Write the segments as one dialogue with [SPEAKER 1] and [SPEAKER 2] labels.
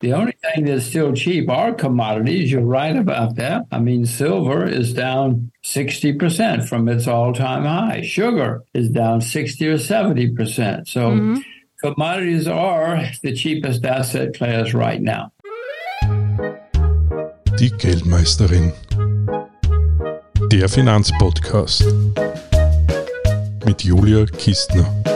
[SPEAKER 1] The only thing that's still cheap are commodities. You're right about that. I mean, silver is down 60% from its all time high. Sugar is down 60 or 70%. So mm-hmm. commodities are the cheapest asset class right now.
[SPEAKER 2] Die Geldmeisterin. Der Finanzpodcast. Mit Julia Kistner.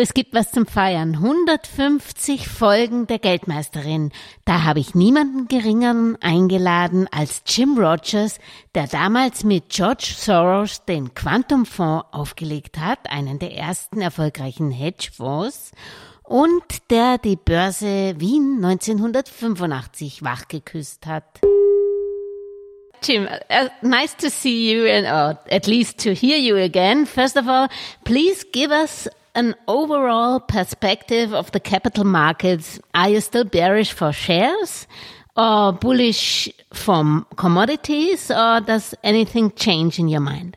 [SPEAKER 3] Es gibt was zum Feiern. 150 Folgen der Geldmeisterin. Da habe ich niemanden geringeren eingeladen als Jim Rogers, der damals mit George Soros den Quantum-Fonds aufgelegt hat, einen der ersten erfolgreichen Hedgefonds, und der die Börse Wien 1985 wachgeküsst hat. Jim, uh, nice to see you and or at least to hear you again. First of all, please give us an overall perspective of the capital markets. Are you still bearish for shares or bullish for commodities or does anything change in your mind?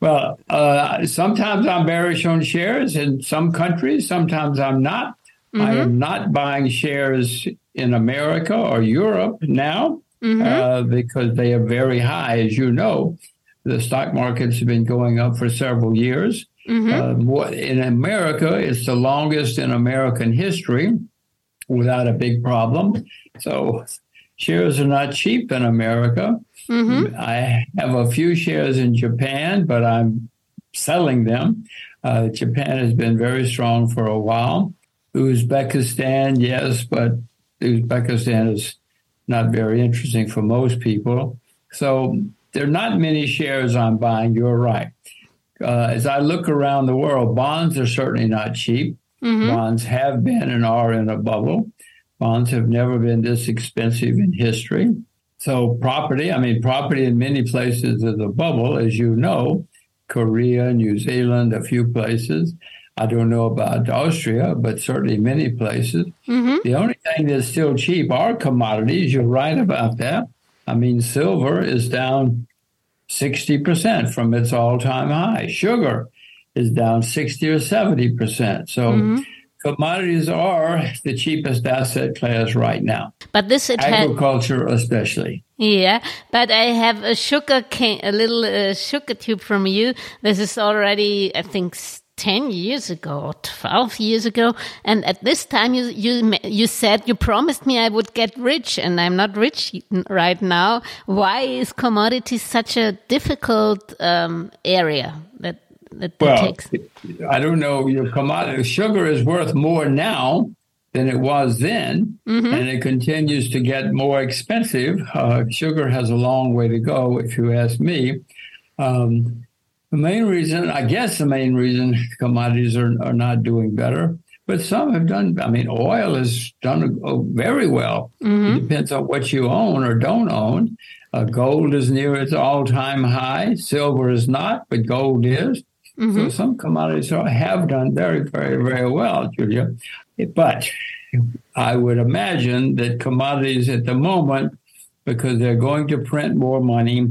[SPEAKER 1] Well, uh, sometimes I'm bearish on shares in some countries. Sometimes I'm not. Mm -hmm. I am not buying shares in America or Europe now mm-hmm. uh, because they are very high, as you know. The stock markets have been going up for several years. Mm-hmm. Uh, in America, it's the longest in American history without a big problem. So shares are not cheap in America. Mm-hmm. I have a few shares in Japan, but I'm selling them. Uh, Japan has been very strong for a while. Uzbekistan, yes, but Uzbekistan is not very interesting for most people. So there are not many shares I'm buying. You're right. Uh, as I look around the world, bonds are certainly not cheap. Mm-hmm. Bonds have been and are in a bubble. Bonds have never been this expensive in history. So property, I mean, property in many places is a bubble, as you know, Korea, New Zealand, a few places. I don't know about Austria, but certainly many places. Mm-hmm. The only thing that's still cheap are commodities. You're right about that. I mean, silver is down 60% from its all time high. Sugar is down 60 or 70%. So mm-hmm. commodities are the cheapest asset class right now.
[SPEAKER 3] But this
[SPEAKER 1] agriculture, had, especially.
[SPEAKER 3] Yeah, but I have a sugar cane, a little uh, sugar tube from you. This is already, I think, 10 years ago or 12 years ago and at this time you you you said you promised me I would get rich and I'm not rich right now. Why is commodities such a difficult um, area that that, that
[SPEAKER 1] well,
[SPEAKER 3] takes?
[SPEAKER 1] I don't know your commodity sugar is worth more now than it was then mm -hmm. and it continues to get more expensive. Uh, sugar has a long way to go if you ask me. Um, the main reason, I guess, the main reason commodities are, are not doing better, but some have done. I mean, oil has done very well. Mm-hmm. It depends on what you own or don't own. Uh, gold is near its all-time high. Silver is not, but gold is. Mm-hmm. So some commodities are, have done very, very, very well, Julia. But I would imagine that commodities at the moment, because they're going to print more money,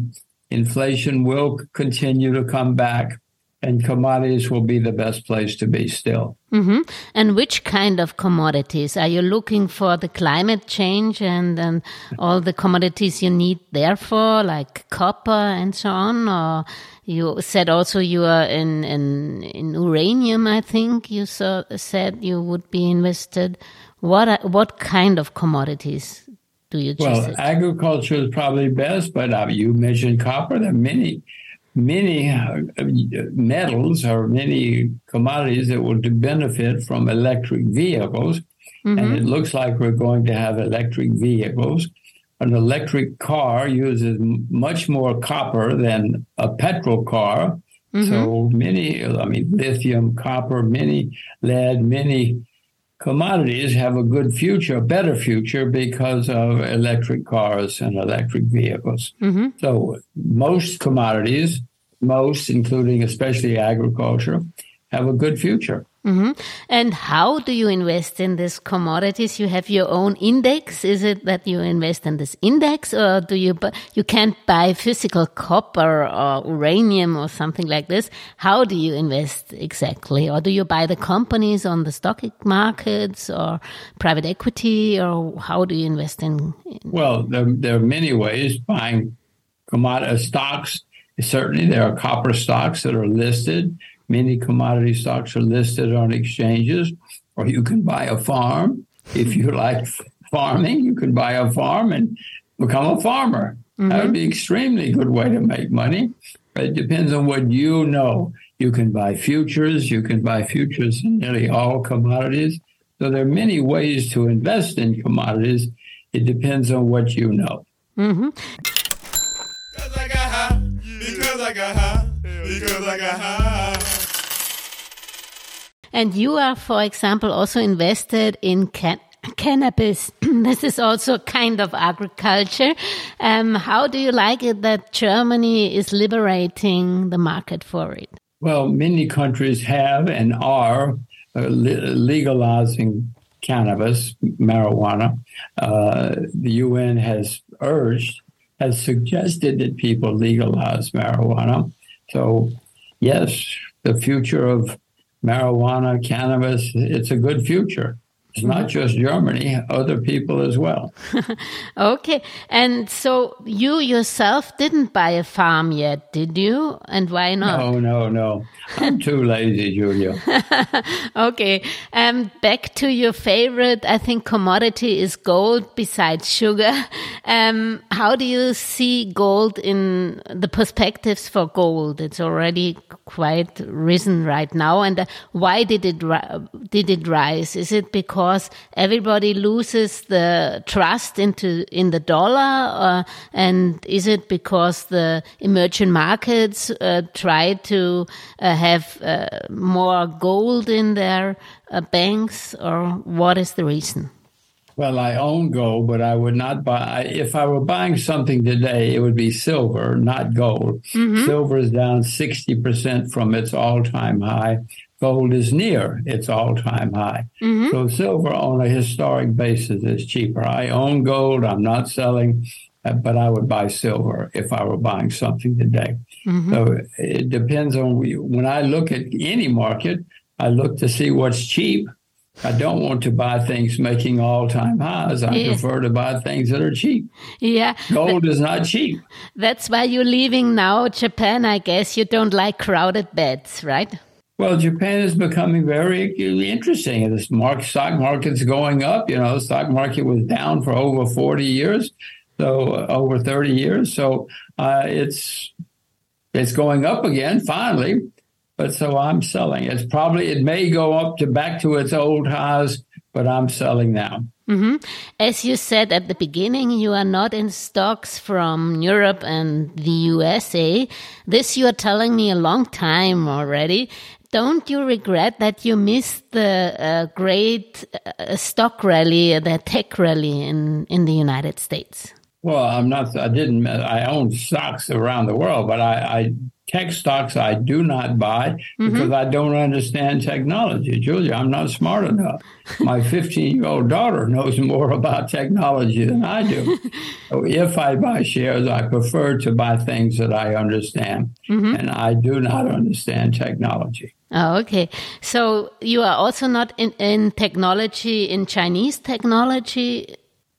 [SPEAKER 1] inflation will continue to come back and commodities will be the best place to be still.
[SPEAKER 3] Mm-hmm. And which kind of commodities? Are you looking for the climate change and, and all the commodities you need there for, like copper and so on? Or you said also you are in, in, in uranium, I think you saw, said you would be invested. What, what kind of commodities do you
[SPEAKER 1] well,
[SPEAKER 3] it?
[SPEAKER 1] agriculture is probably best, but uh, you mentioned copper. There are many, many uh, metals or many commodities that will benefit from electric vehicles. Mm-hmm. And it looks like we're going to have electric vehicles. An electric car uses much more copper than a petrol car. Mm-hmm. So many, I mean, lithium, copper, many lead, many commodities have a good future, a better future because of electric cars and electric vehicles. Mm-hmm. So most commodities, most, including especially agriculture, have a good future.
[SPEAKER 3] Mm-hmm. And how do you invest in these commodities? You have your own index. Is it that you invest in this index, or do you you can't buy physical copper or uranium or something like this? How do you invest exactly, or do you buy the companies on the stock markets or private equity, or how do you invest in? in
[SPEAKER 1] well, there, there are many ways buying commodity stocks. Certainly, there are copper stocks that are listed Many commodity stocks are listed on exchanges, or you can buy a farm. If you like farming, you can buy a farm and become a farmer. Mm-hmm. That would be an extremely good way to make money. But it depends on what you know. You can buy futures. You can buy futures in nearly all commodities. So there are many ways to invest in commodities. It depends on what you know.
[SPEAKER 3] Mm-hmm.
[SPEAKER 4] Because I got high. Because I got high. Because I got high.
[SPEAKER 3] And you are, for example, also invested in can cannabis. this is also a kind of agriculture. Um, how do you like it that Germany is liberating the market for it?
[SPEAKER 1] Well, many countries have and are uh, legalizing cannabis, marijuana. Uh, the UN has urged, has suggested that people legalize marijuana. So, yes, the future of marijuana, cannabis, it's a good future. It's not just Germany, other people as well.
[SPEAKER 3] okay. And so you yourself didn't buy a farm yet, did you? And why not?
[SPEAKER 1] No, no, no. I'm too lazy, Julia.
[SPEAKER 3] okay. Um, back to your favorite, I think commodity is gold besides sugar. Um, how do you see gold in the perspectives for gold? It's already quite risen right now. And uh, why did it, did it rise? Is it because everybody loses the trust into, in the dollar? Or, and is it because the emerging markets uh, try to uh, have uh, more gold in their uh, banks, or what is the reason?
[SPEAKER 1] Well, I own gold, but I would not buy. If I were buying something today, it would be silver, not gold. Mm-hmm. Silver is down 60% from its all time high. Gold is near its all time high. Mm-hmm. So silver on a historic basis is cheaper. I own gold. I'm not selling, uh, but I would buy silver if I were buying something today. Mm-hmm. So it depends on when I look at any market, I look to see what's cheap I don't want to buy things making all time highs. I yeah. prefer to buy things that are cheap.
[SPEAKER 3] Yeah.
[SPEAKER 1] Gold is not cheap.
[SPEAKER 3] That's why you're leaving now Japan, I guess. You don't like crowded beds, right?
[SPEAKER 1] Well, Japan is becoming very interesting. The stock market's going up. You know, the stock market was down for over 40 years, so uh, over 30 years. So uh, it's it's going up again finally but so I'm selling. It's probably it may go up to back to its old highs, but I'm selling now.
[SPEAKER 3] Mm-hmm. As you said at the beginning, you are not in stocks from Europe and the USA. This you are telling me a long time already. Don't you regret that you missed the uh, great uh, stock rally, the tech rally in, in the United States?
[SPEAKER 1] Well, I'm not. I didn't. I own stocks around the world, but I, I tech stocks I do not buy mm-hmm. because I don't understand technology. Julia, I'm not smart enough. My 15 year old daughter knows more about technology than I do. so if I buy shares, I prefer to buy things that I understand, mm-hmm. and I do not understand technology.
[SPEAKER 3] Oh, okay. So you are also not in, in technology, in Chinese technology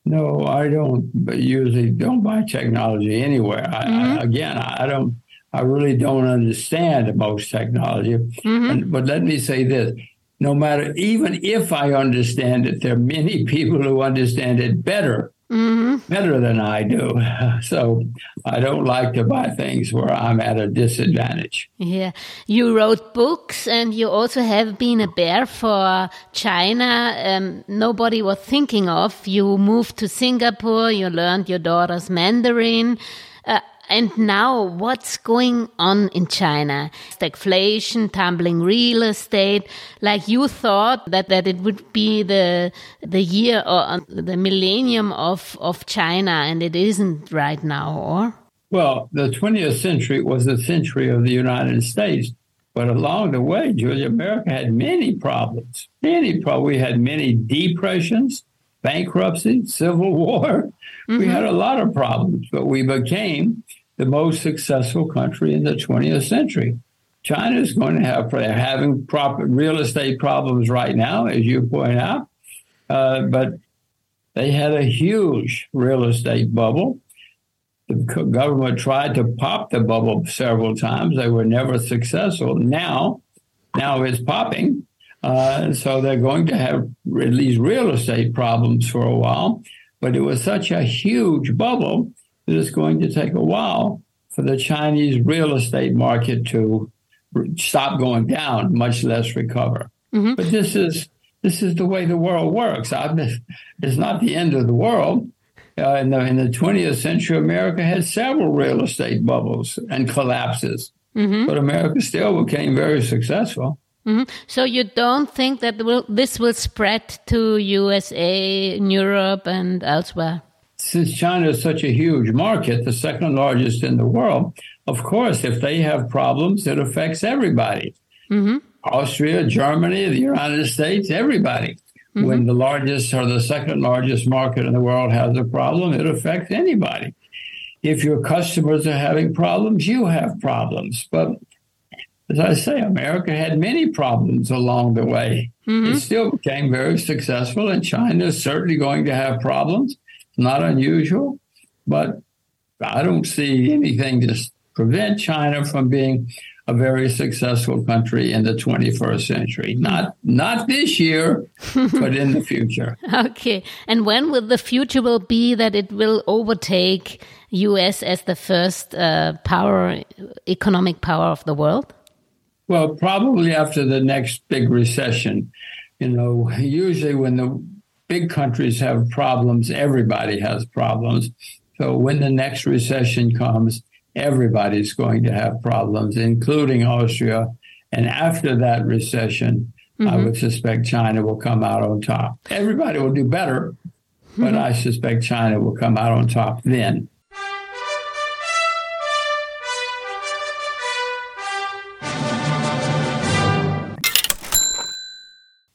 [SPEAKER 1] no, I don't usually don't buy technology anywhere. I, mm-hmm. I, again, I don't. I really don't understand most technology. Mm-hmm. And, but let me say this: no matter, even if I understand it, there are many people who understand it better mm-hmm. better than I do. So I don't like to buy things where I'm at a disadvantage.
[SPEAKER 3] Yeah. You wrote books and you also have been a bear for China. Um, nobody was thinking of. You moved to Singapore, you learned your daughter's Mandarin. Uh, and now what's going on in China? Stagflation, tumbling real estate. Like you thought that, that it would be the, the year or uh, the millennium of, of China and it isn't right now, or?
[SPEAKER 1] Well, the 20th century was the century of the United States. But along the way, Julia, America had many problems. Many problems. We had many depressions, bankruptcy, civil war. Mm-hmm. We had a lot of problems, but we became the most successful country in the 20th century. China is going to have having proper real estate problems right now, as you point out, uh, but they had a huge real estate bubble. The government tried to pop the bubble several times. They were never successful. Now, now it's popping. Uh, so they're going to have at least real estate problems for a while. But it was such a huge bubble that it's going to take a while for the Chinese real estate market to stop going down, much less recover. Mm-hmm. But this is this is the way the world works. I, it's not the end of the world. Uh, in, the, in the 20th century, America had several real estate bubbles and collapses, mm-hmm. but America still became very successful.
[SPEAKER 3] Mm-hmm. So you don't think that will, this will spread to USA, Europe, and elsewhere?
[SPEAKER 1] Since China is such a huge market, the second largest in the world, of course, if they have problems, it affects everybody. Mm-hmm. Austria, Germany, the United States, everybody. Mm-hmm. When the largest or the second largest market in the world has a problem, it affects anybody. If your customers are having problems, you have problems. But as I say, America had many problems along the way. Mm-hmm. It still became very successful, and China is certainly going to have problems. Not unusual, but I don't see anything to prevent China from being a very successful country in the 21st century. Not not this year, but in the future.
[SPEAKER 3] Okay. And when will the future will be that it will overtake US as the first uh, power economic power of the world?
[SPEAKER 1] Well, probably after the next big recession. You know, usually when the big countries have problems, everybody has problems. So when the next recession comes, everybody's going to have problems, including Austria. And after that recession, mm-hmm. I would suspect China will come out on top. Everybody will do better, but mm-hmm. I suspect China will come out on top then.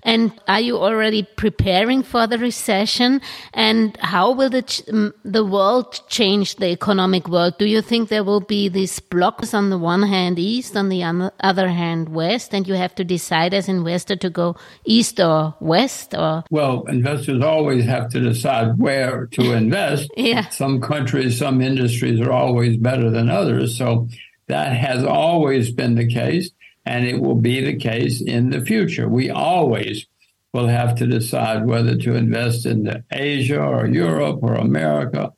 [SPEAKER 3] And are you already preparing for the recession? And how will the the world change the economic world? Do you think there will be these blocks on the one hand east, on the other hand west, and you have to decide as investor to go east or west? Or
[SPEAKER 1] well, investors always have to decide where to invest.
[SPEAKER 3] yeah.
[SPEAKER 1] Some countries, some industries are always better than others, so that has always been the case and it will be the case in the future. We always will have to decide whether to invest in Asia or Europe or America.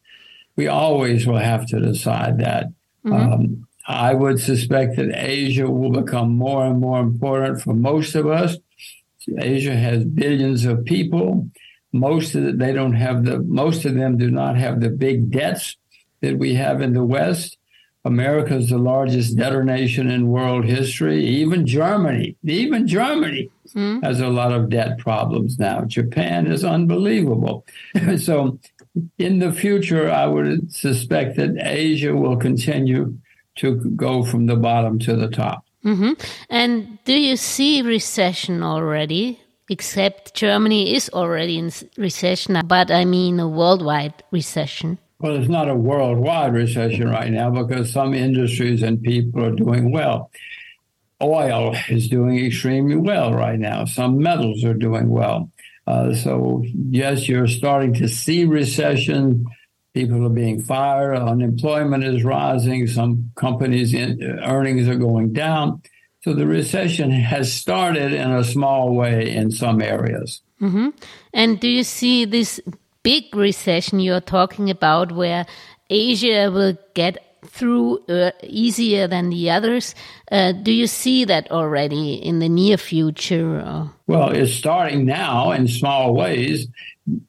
[SPEAKER 1] We always will have to decide that. Mm-hmm. Um, I would suspect that Asia will become more and more important for most of us. Asia has billions of people. Most of the, they don't have the most of them do not have the big debts that we have in the West. America is the largest debtor nation in world history. Even Germany, even Germany mm. has a lot of debt problems now. Japan is unbelievable. so, in the future, I would suspect that Asia will continue to go from the bottom to the top.
[SPEAKER 3] Mm-hmm. And do you see recession already? Except Germany is already in recession, but I mean a worldwide recession.
[SPEAKER 1] Well, it's not a worldwide recession right now because some industries and people are doing well. Oil is doing extremely well right now. Some metals are doing well. Uh, so, yes, you're starting to see recession. People are being fired. Unemployment is rising. Some companies' in, earnings are going down. So the recession has started in a small way in some areas.
[SPEAKER 3] Mm-hmm. And do you see this big recession you're talking about where Asia will get through uh, easier than the others. Uh, do you see that already in the near future? Or?
[SPEAKER 1] Well, it's starting now in small ways.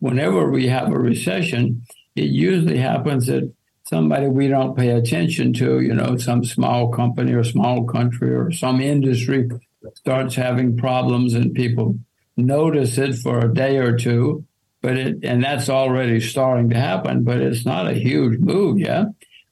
[SPEAKER 1] Whenever we have a recession, it usually happens that somebody we don't pay attention to, you know, some small company or small country or some industry starts having problems and people notice it for a day or two but it and that's already starting to happen, but it's not a huge move yet.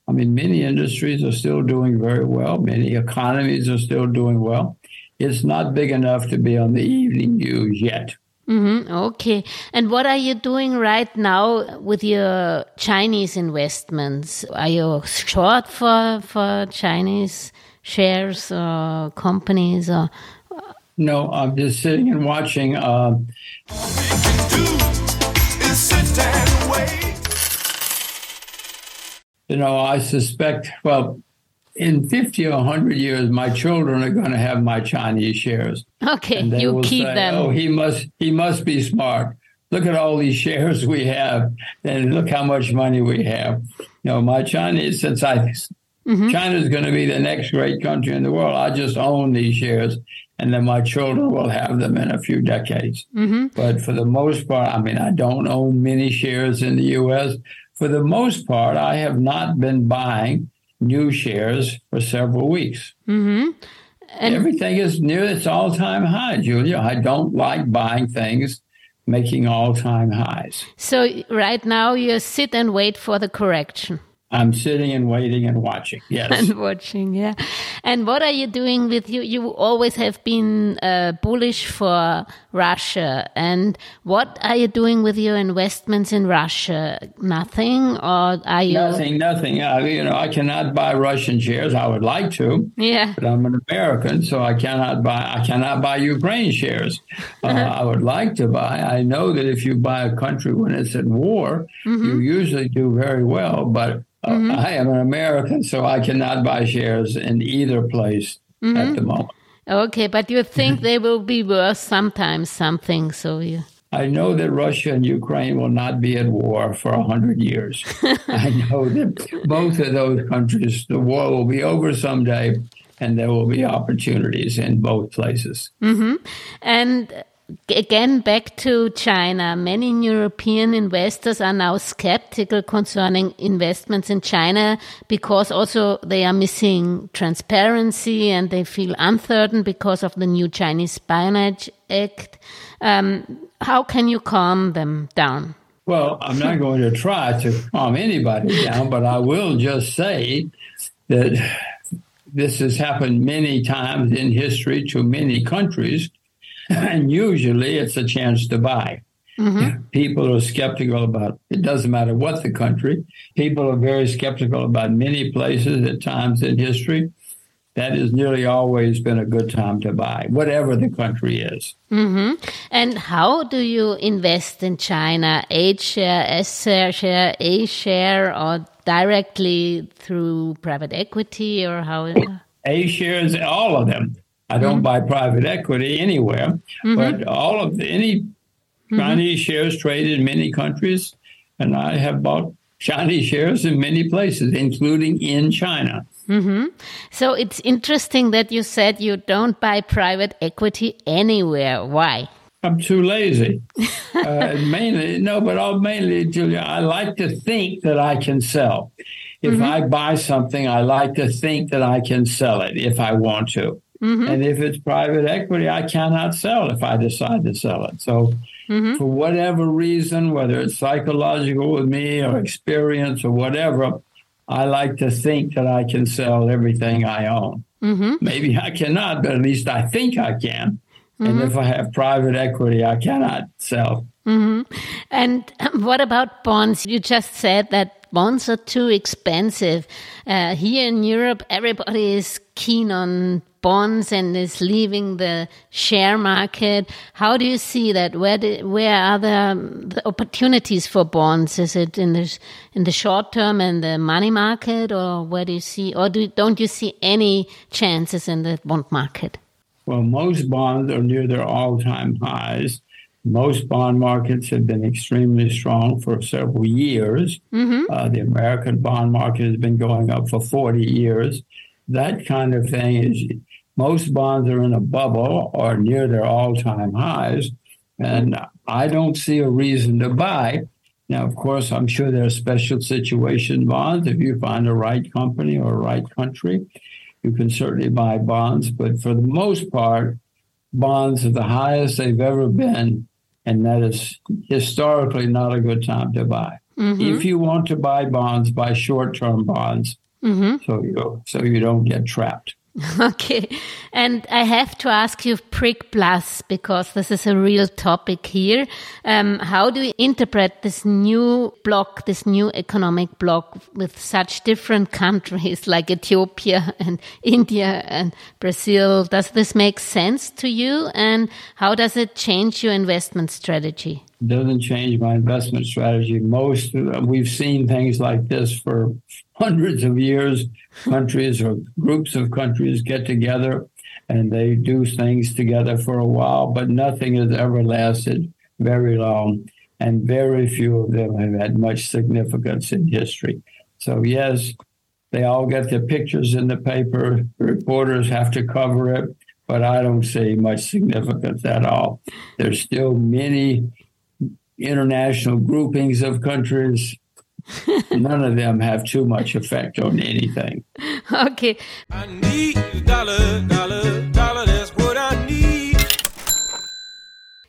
[SPEAKER 1] I mean, many industries are still doing very well. Many economies are still doing well. It's not big enough to be on the evening news yet.
[SPEAKER 3] Mm-hmm. Okay. And what are you doing right now with your Chinese investments? Are you short for for Chinese shares or companies or?
[SPEAKER 1] No, I'm just sitting and watching. Uh, you know, I suspect. Well, in 50 or 100 years, my children are going to have my Chinese shares.
[SPEAKER 3] Okay, you keep
[SPEAKER 1] say,
[SPEAKER 3] them.
[SPEAKER 1] Oh, he must, he must be smart. Look at all these shares we have, and look how much money we have. You know, my Chinese, since I, mm-hmm. China is going to be the next great country in the world, I just own these shares, and then my children will have them in a few decades. Mm-hmm. But for the most part, I mean, I don't own many shares in the U.S. For the most part, I have not been buying new shares for several weeks. Mm-hmm. And Everything is near its all time high, Julia. I don't like buying things making all time highs.
[SPEAKER 3] So, right now, you sit and wait for the correction.
[SPEAKER 1] I'm sitting and waiting and watching. Yes.
[SPEAKER 3] And watching, yeah. And what are you doing with you? You always have been uh, bullish for Russia. And what are you doing with your investments in Russia? Nothing, or are you?
[SPEAKER 1] Nothing, nothing. I, you know, I cannot buy Russian shares. I would like to.
[SPEAKER 3] Yeah.
[SPEAKER 1] But I'm an American, so I cannot buy. I cannot buy Ukraine shares. Uh, I would like to buy. I know that if you buy a country when it's at war, mm-hmm. you usually do very well, but Mm-hmm. I am an American, so I cannot buy shares in either place mm-hmm. at the moment.
[SPEAKER 3] Okay, but you think they will be worth sometimes something, so you.
[SPEAKER 1] I know that Russia and Ukraine will not be at war for a hundred years. I know that both of those countries, the war will be over someday, and there will be opportunities in both places.
[SPEAKER 3] Mm-hmm. And again back to China. Many European investors are now skeptical concerning investments in China because also they are missing transparency and they feel uncertain because of the new Chinese Espionage Act. Um, how can you calm them down?
[SPEAKER 1] Well, I'm not going to try to calm anybody down, but I will just say that this has happened many times in history to many countries and usually it's a chance to buy. Mm-hmm. People are skeptical about it doesn't matter what the country. People are very skeptical about many places at times in history. That has nearly always been a good time to buy, whatever the country is.
[SPEAKER 3] Mm-hmm. And how do you invest in China? H share, S share, A share, or directly through private equity, or how?
[SPEAKER 1] A shares, all of them. I don't mm-hmm. buy private equity anywhere, mm-hmm. but all of the, any mm-hmm. Chinese shares traded in many countries, and I have bought Chinese shares in many places, including in China.
[SPEAKER 3] Mm-hmm. So it's interesting that you said you don't buy private equity anywhere. Why?
[SPEAKER 1] I'm too lazy. uh, mainly, no, but all mainly, Julia, I like to think that I can sell. If mm-hmm. I buy something, I like to think that I can sell it if I want to. Mm-hmm. And if it's private equity, I cannot sell if I decide to sell it. So, mm-hmm. for whatever reason, whether it's psychological with me or experience or whatever, I like to think that I can sell everything I own. Mm-hmm. Maybe I cannot, but at least I think I can. And mm-hmm. if I have private equity, I cannot sell.
[SPEAKER 3] Mm-hmm. And what about bonds? You just said that bonds are too expensive. Uh, here in Europe, everybody is keen on bonds and is leaving the share market. How do you see that? Where do, where are the, the, opportunities for bonds? Is it in the in the short term and the money market, or where do you see, or do, don't you see any chances in the bond market?
[SPEAKER 1] Well, most bonds are near their all-time highs. Most bond markets have been extremely strong for several years. Mm-hmm. Uh, the American bond market has been going up for 40 years. That kind of thing is most bonds are in a bubble or near their all time highs. And I don't see a reason to buy. Now, of course, I'm sure there are special situation bonds. If you find a right company or a right country, you can certainly buy bonds. But for the most part, bonds are the highest they've ever been. And that is historically not a good time to buy. Mm-hmm. If you want to buy bonds, buy short-term bonds, mm-hmm. so you so you don't get trapped.
[SPEAKER 3] Okay. And I have to ask you BRICS Plus because this is a real topic here. Um, how do you interpret this new block, this new economic block with such different countries like Ethiopia and India and Brazil? Does this make sense to you? And how does it change your investment strategy?
[SPEAKER 1] Doesn't change my investment strategy. Most we've seen things like this for hundreds of years. Countries or groups of countries get together and they do things together for a while, but nothing has ever lasted very long, and very few of them have had much significance in history. So yes, they all get their pictures in the paper. Reporters have to cover it, but I don't see much significance at all. There's still many international groupings of countries. None of them have too much effect on anything.
[SPEAKER 3] Okay.
[SPEAKER 4] I need dollar, dollar, dollar, that's what I need.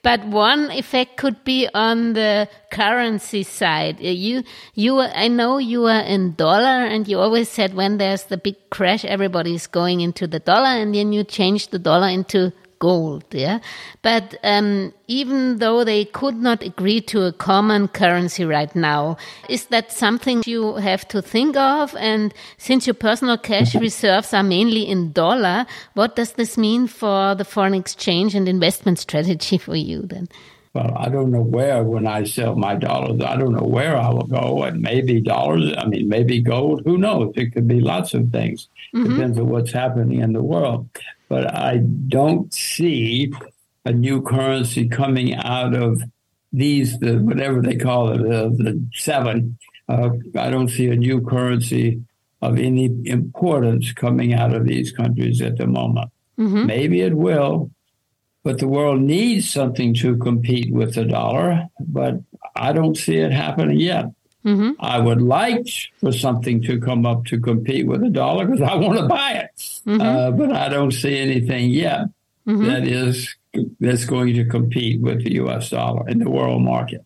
[SPEAKER 3] But one effect could be on the currency side. Uh, You, you, I know you are in dollar and you always said when there's the big crash, everybody's going into the dollar and then you change the dollar into gold. Yeah. But, um, even though they could not agree to a common currency right now, is that something you have to think of? And since your personal cash reserves are mainly in dollar, what does this mean for the foreign exchange and investment strategy for you then?
[SPEAKER 1] Well, I don't know where when I sell my dollars. I don't know where I will go. And maybe dollars. I mean, maybe gold. Who knows? It could be lots of things. Depends on what's happening in the world. But I don't see a new currency coming out of these, the, whatever they call it, the, the seven. Uh, I don't see a new currency of any importance coming out of these countries at the moment. Mm-hmm. Maybe it will, but the world needs something to compete with the dollar, but I don't see it happening yet. Mm-hmm. I would like for something to come up to compete with the dollar because I want to buy it, uh, but I don't see anything yet that is that's going to compete with the U.S. dollar in the world market.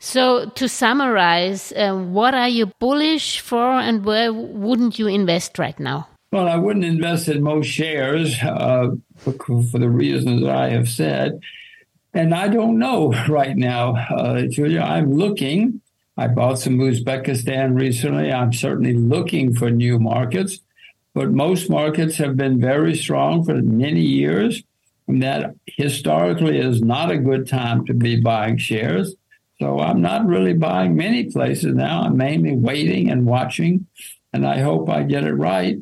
[SPEAKER 3] So to summarize, uh, what are you bullish for and where wouldn't you invest right now?
[SPEAKER 1] Well, I wouldn't invest in most shares uh, for, for the reasons that I have said. And I don't know right now, uh, Julia. I'm looking. I bought some Uzbekistan recently. I'm certainly looking for new markets, but most markets have been very strong for many years. And that historically is not a good time to be buying shares. So I'm not really buying many places now. I'm mainly waiting and watching, and I hope I get it right.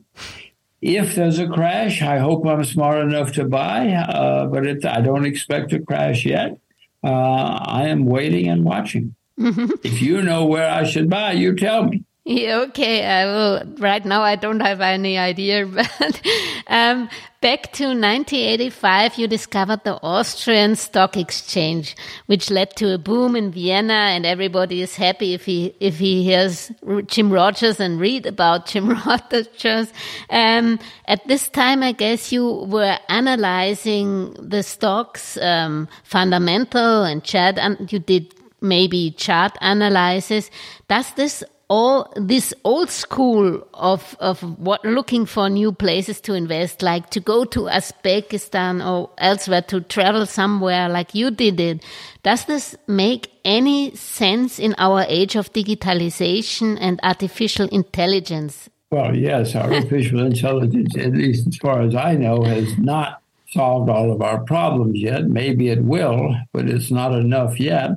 [SPEAKER 1] If there's a crash, I hope I'm smart enough to buy, uh, but it, I don't expect a crash yet. Uh, I am waiting and watching. if you know where I should buy, you tell me.
[SPEAKER 3] Yeah, okay, I will. Right now, I don't have any idea, but um, back to 1985, you discovered the Austrian Stock Exchange, which led to a boom in Vienna, and everybody is happy if he if he hears Jim Rogers and read about Jim Rogers. Um, at this time, I guess you were analyzing the stocks, um, fundamental and chart, and you did maybe chart analysis. Does this all this old school of of what looking for new places to invest, like to go to Uzbekistan or elsewhere to travel somewhere, like you did it, does this make any sense in our age of digitalization and artificial intelligence?
[SPEAKER 1] Well, yes, artificial intelligence, at least as far as I know, has not solved all of our problems yet. Maybe it will, but it's not enough yet.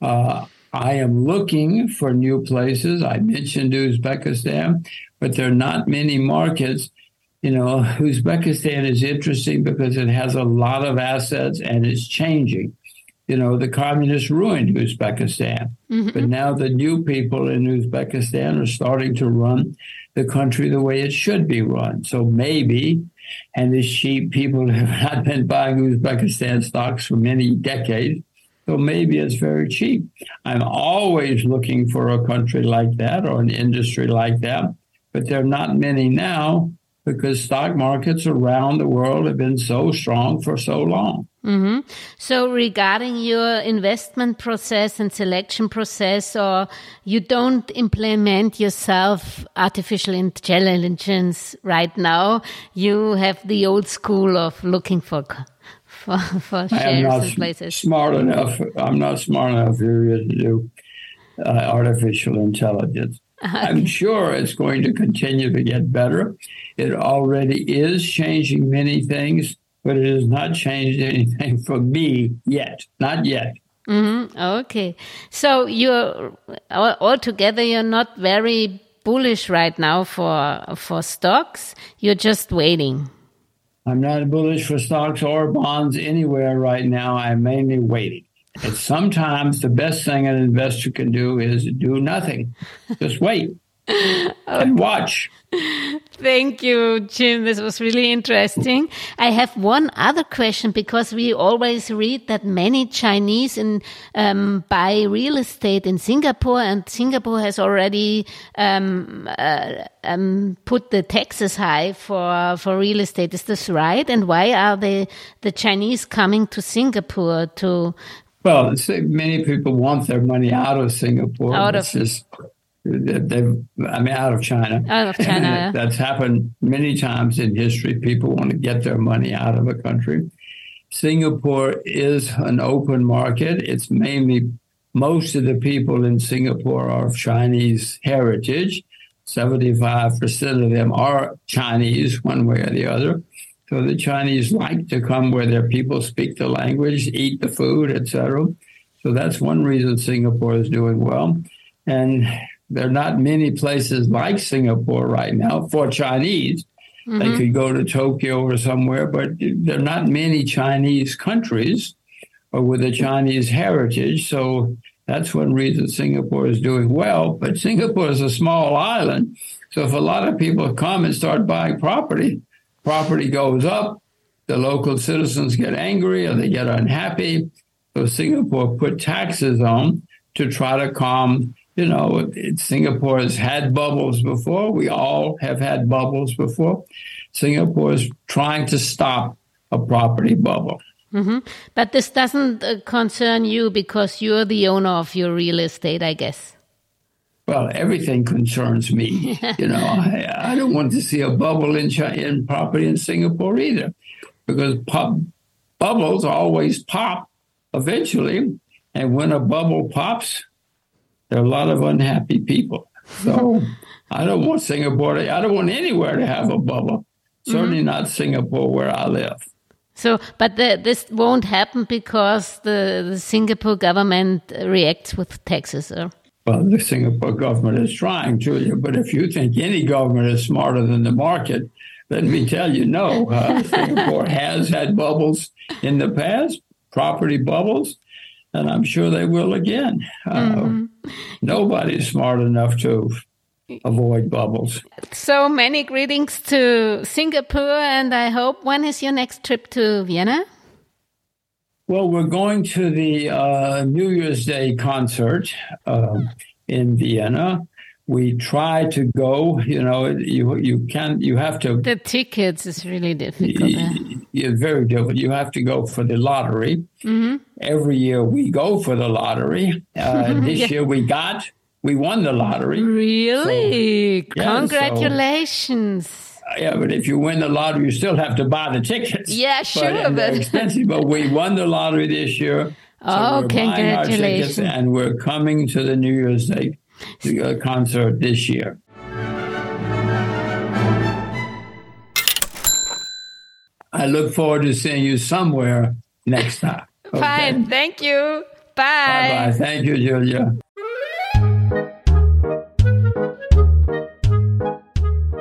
[SPEAKER 1] Uh, I am looking for new places. I mentioned Uzbekistan, but there are not many markets. You know, Uzbekistan is interesting because it has a lot of assets and it's changing. You know, the communists ruined Uzbekistan, mm-hmm. but now the new people in Uzbekistan are starting to run the country the way it should be run. So maybe, and the sheep people have not been buying Uzbekistan stocks for many decades. So maybe it's very cheap. I'm always looking for a country like that or an industry like that, but there are not many now because stock markets around the world have been so strong for so long.
[SPEAKER 3] hmm So regarding your investment process and selection process, or you don't implement yourself artificial intelligence right now, you have the old school of looking for for, for shares and places.
[SPEAKER 1] smart enough. I'm not smart enough here to do uh, artificial intelligence. I'm sure it's going to continue to get better. It already is changing many things, but it has not changed anything for me yet. Not yet.
[SPEAKER 3] hmm Okay. So you're al- altogether, you're not very bullish right now for, for stocks. You're just waiting.
[SPEAKER 1] I'm not bullish for stocks or bonds anywhere right now. I'm mainly waiting. And sometimes the best thing an investor can do is do nothing. Just wait and watch.
[SPEAKER 3] Thank you, Jim. This was really interesting. I have one other question because we always read that many Chinese in, um, buy real estate in Singapore, and Singapore has already um, uh, um, put the taxes high for for real estate. Is this right? And why are the the Chinese coming to Singapore to?
[SPEAKER 1] Well, many people want their money out of Singapore.
[SPEAKER 3] Out of-
[SPEAKER 1] they've, I mean, out of China.
[SPEAKER 3] Out of China.
[SPEAKER 1] That's happened many times in history. People want to get their money out of a country. Singapore is an open market. It's mainly most of the people in Singapore are of Chinese heritage. 75% of them are Chinese, one way or the other. So the Chinese like to come where their people speak the language, eat the food, etc. So that's one reason Singapore is doing well. And there are not many places like Singapore right now for Chinese. They mm-hmm. could go to Tokyo or somewhere, but there are not many Chinese countries or with a Chinese heritage. So that's one reason Singapore is doing well. But Singapore is a small island. So if a lot of people come and start buying property, property goes up, the local citizens get angry or they get unhappy. So Singapore put taxes on to try to calm. You know, Singapore has had bubbles before. We all have had bubbles before. Singapore is trying to stop a property bubble.
[SPEAKER 3] hmm But this doesn't uh, concern you because you're the owner of your real estate, I guess.
[SPEAKER 1] Well, everything concerns me. you know, I, I don't want to see a bubble in in property in Singapore either, because pop, bubbles always pop eventually, and when a bubble pops, there are a lot of unhappy people. So I don't want Singapore. To, I don't want anywhere to have a bubble. Certainly not Singapore, where I live.
[SPEAKER 3] So, but the, this won't happen because the, the Singapore government reacts with taxes. Or?
[SPEAKER 1] Well, the Singapore government is trying to you, but if you think any government is smarter than the market, let me tell you, no. Uh, Singapore has had bubbles in the past, property bubbles, and I'm sure they will again. Uh, Nobody's smart enough to avoid bubbles.
[SPEAKER 3] So many greetings to Singapore, and I hope when is your next trip to Vienna?
[SPEAKER 1] Well, we're going to the uh, New Year's Day concert um, in Vienna. We try to go. You know, you you can you have to
[SPEAKER 3] The tickets is really difficult. eh?
[SPEAKER 1] it's very difficult. You have to go for the lottery. Every year we go for the lottery. Uh, this year we got, we won the lottery.
[SPEAKER 3] Really?
[SPEAKER 1] yeah, so-
[SPEAKER 3] Congratulations.
[SPEAKER 1] Yeah, but if you win the lottery, you still have to buy the tickets.
[SPEAKER 3] Yeah, sure,
[SPEAKER 1] But,
[SPEAKER 3] but-
[SPEAKER 1] expensive. But we won the lottery this year.
[SPEAKER 3] Oh,
[SPEAKER 1] our tickets
[SPEAKER 3] congratulations.
[SPEAKER 1] and we're coming to the New Year's Day concert this year. I look forward to seeing you somewhere next time. Okay?
[SPEAKER 3] Fine. Thank you.
[SPEAKER 1] Bye bye. Thank you, Julia.